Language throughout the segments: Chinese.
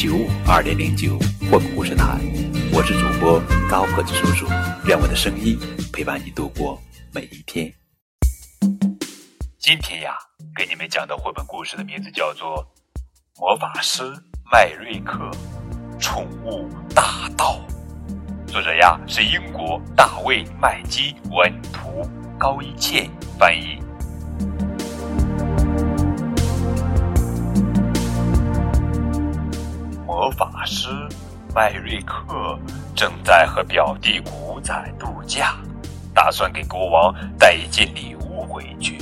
九五二零零九混故事台，我是主播高个子叔叔，愿我的声音陪伴你度过每一天。今天呀，给你们讲的绘本故事的名字叫做《魔法师麦瑞克宠物大盗》，作者呀是英国大卫麦基文图，高一倩翻译。法师麦瑞克正在和表弟古仔度假，打算给国王带一件礼物回去。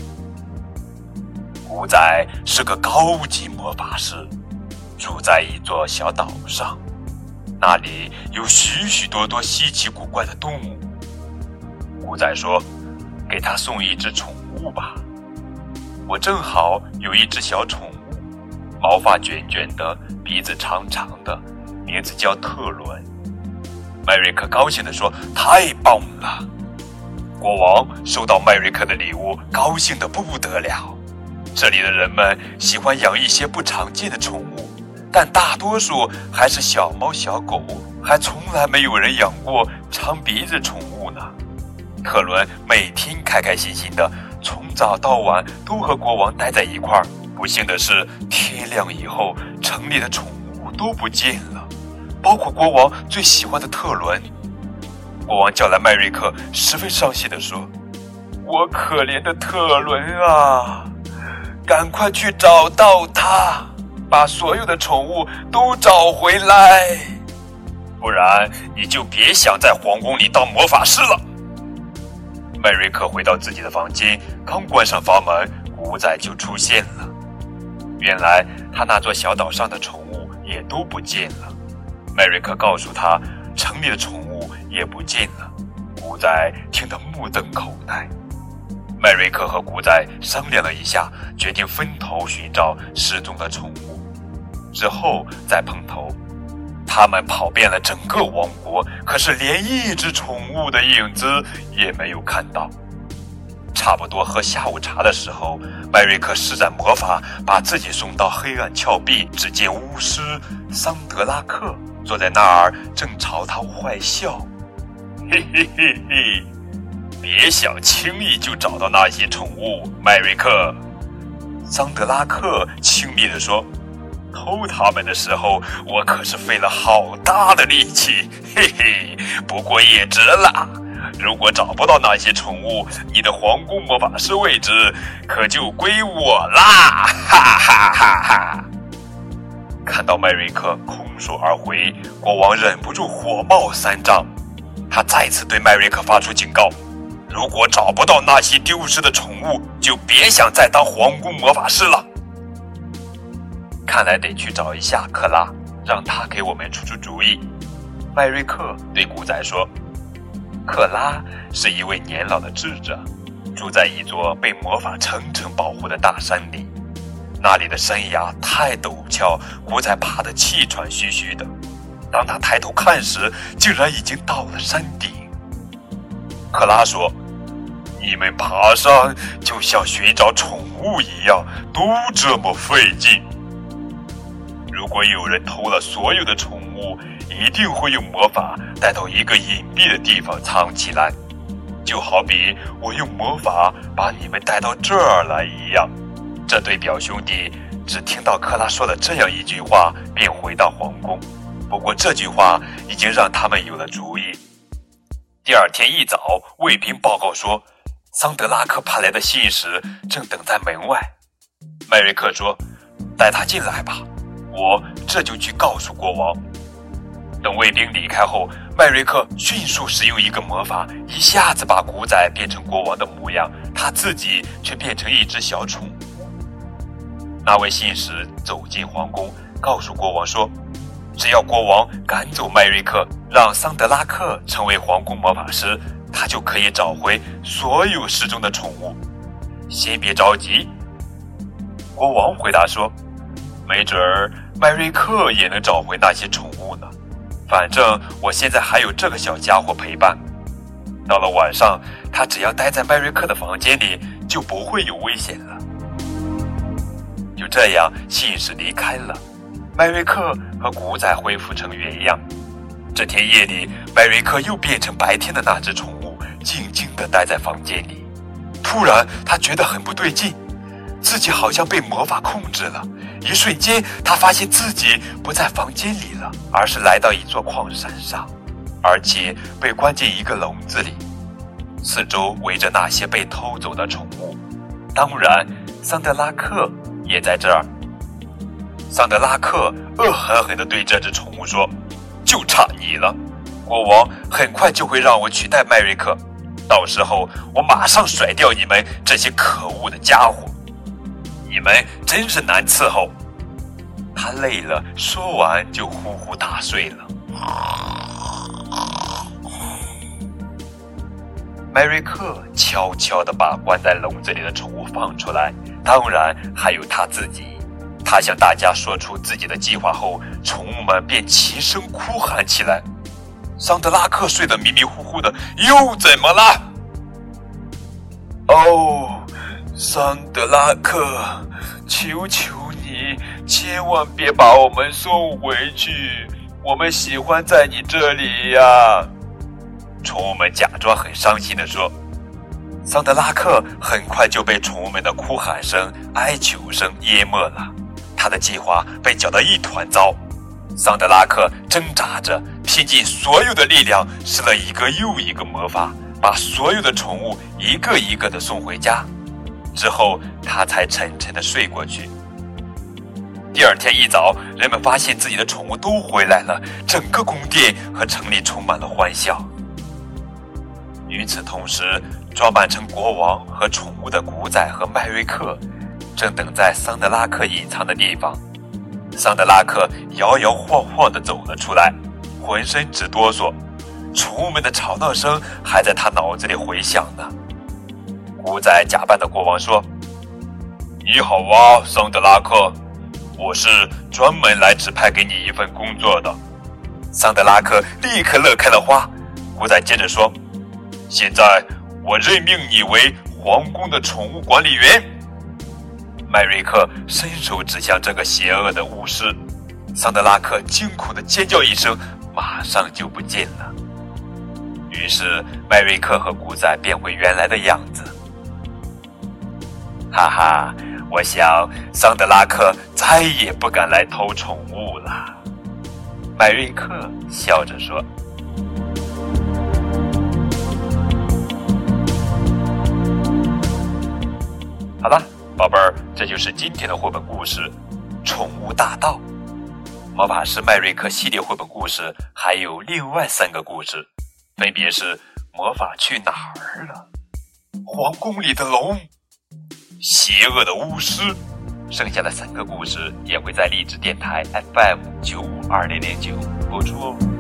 古仔是个高级魔法师，住在一座小岛上，那里有许许多多稀奇古怪的动物。古仔说：“给他送一只宠物吧，我正好有一只小宠物。”毛发卷卷的，鼻子长长的，名字叫特伦。麦瑞克高兴地说：“太棒了！”国王收到麦瑞克的礼物，高兴得不得了。这里的人们喜欢养一些不常见的宠物，但大多数还是小猫小狗，还从来没有人养过长鼻子宠物呢。特伦每天开开心心的，从早到晚都和国王待在一块儿。不幸的是，天亮以后，城里的宠物都不见了，包括国王最喜欢的特伦。国王叫来麦瑞克，十分伤心地说：“我可怜的特伦啊，赶快去找到他，把所有的宠物都找回来，不然你就别想在皇宫里当魔法师了。”麦瑞克回到自己的房间，刚关上房门，古仔就出现了。原来他那座小岛上的宠物也都不见了。麦瑞克告诉他，城里的宠物也不见了。古仔听得目瞪口呆。麦瑞克和古仔商量了一下，决定分头寻找失踪的宠物，之后再碰头。他们跑遍了整个王国，可是连一只宠物的影子也没有看到。差不多喝下午茶的时候，麦瑞克施展魔法，把自己送到黑暗峭壁。只见巫师桑德拉克坐在那儿，正朝他坏笑。嘿嘿嘿嘿，别想轻易就找到那些宠物，麦瑞克。桑德拉克轻蔑地说：“偷它们的时候，我可是费了好大的力气，嘿嘿，不过也值了。”如果找不到那些宠物，你的皇宫魔法师位置可就归我啦！哈哈哈哈！看到麦瑞克空手而回，国王忍不住火冒三丈。他再次对麦瑞克发出警告：如果找不到那些丢失的宠物，就别想再当皇宫魔法师了。看来得去找一下克拉，让他给我们出出主意。麦瑞克对古仔说。克拉是一位年老的智者，住在一座被魔法层层保护的大山里。那里的山崖太陡峭，古仔爬得气喘吁吁的。当他抬头看时，竟然已经到了山顶。克拉说：“你们爬山就像寻找宠物一样，都这么费劲。如果有人偷了所有的宠物，一定会用魔法。”带到一个隐蔽的地方藏起来，就好比我用魔法把你们带到这儿来一样。这对表兄弟只听到克拉说了这样一句话，便回到皇宫。不过这句话已经让他们有了主意。第二天一早，卫兵报告说，桑德拉克派来的信使正等在门外。麦瑞克说：“带他进来吧，我这就去告诉国王。”等卫兵离开后，麦瑞克迅速使用一个魔法，一下子把古仔变成国王的模样，他自己却变成一只小宠物。那位信使走进皇宫，告诉国王说：“只要国王赶走麦瑞克，让桑德拉克成为皇宫魔法师，他就可以找回所有失踪的宠物。先别着急，国王回答说：“没准儿麦瑞克也能找回那些宠物。反正我现在还有这个小家伙陪伴。到了晚上，他只要待在麦瑞克的房间里，就不会有危险了。”就这样，信使离开了。麦瑞克和古仔恢复成原样。这天夜里，麦瑞克又变成白天的那只宠物，静静地待在房间里。突然，他觉得很不对劲，自己好像被魔法控制了。一瞬间，他发现自己不在房间里了，而是来到一座矿山上，而且被关进一个笼子里。四周围着那些被偷走的宠物，当然，桑德拉克也在这儿。桑德拉克恶狠狠地对这只宠物说：“就差你了，国王很快就会让我取代迈瑞克，到时候我马上甩掉你们这些可恶的家伙，你们真是难伺候。”他累了，说完就呼呼大睡了。迈瑞克悄悄地把关在笼子里的宠物放出来，当然还有他自己。他向大家说出自己的计划后，宠物们便齐声哭喊起来。桑德拉克睡得迷迷糊糊的，又怎么了？哦，桑德拉克，求求你，千万别把我们送回去，我们喜欢在你这里呀！宠物们假装很伤心的说。桑德拉克很快就被宠物们的哭喊声、哀求声淹没了。他的计划被搅得一团糟，桑德拉克挣扎着，拼尽所有的力量，施了一个又一个魔法，把所有的宠物一个一个的送回家，之后他才沉沉的睡过去。第二天一早，人们发现自己的宠物都回来了，整个宫殿和城里充满了欢笑。与此同时，装扮成国王和宠物的古仔和麦瑞克。正等在桑德拉克隐藏的地方，桑德拉克摇摇晃晃地走了出来，浑身直哆嗦，宠物们的吵闹声还在他脑子里回响呢。古仔假扮的国王说：“你好啊，桑德拉克，我是专门来指派给你一份工作的。”桑德拉克立刻乐开了花。古仔接着说：“现在我任命你为皇宫的宠物管理员。”麦瑞克伸手指向这个邪恶的巫师，桑德拉克惊恐的尖叫一声，马上就不见了。于是麦瑞克和古仔变回原来的样子。哈哈，我想桑德拉克再也不敢来偷宠物了。麦瑞克笑着说：“好了。”宝贝儿，这就是今天的绘本故事《宠物大盗》。魔法师麦瑞克系列绘本故事还有另外三个故事，分别是《魔法去哪儿了》、《皇宫里的龙》、《邪恶的巫师》。剩下的三个故事也会在励志电台 FM 九五二零零九播出哦。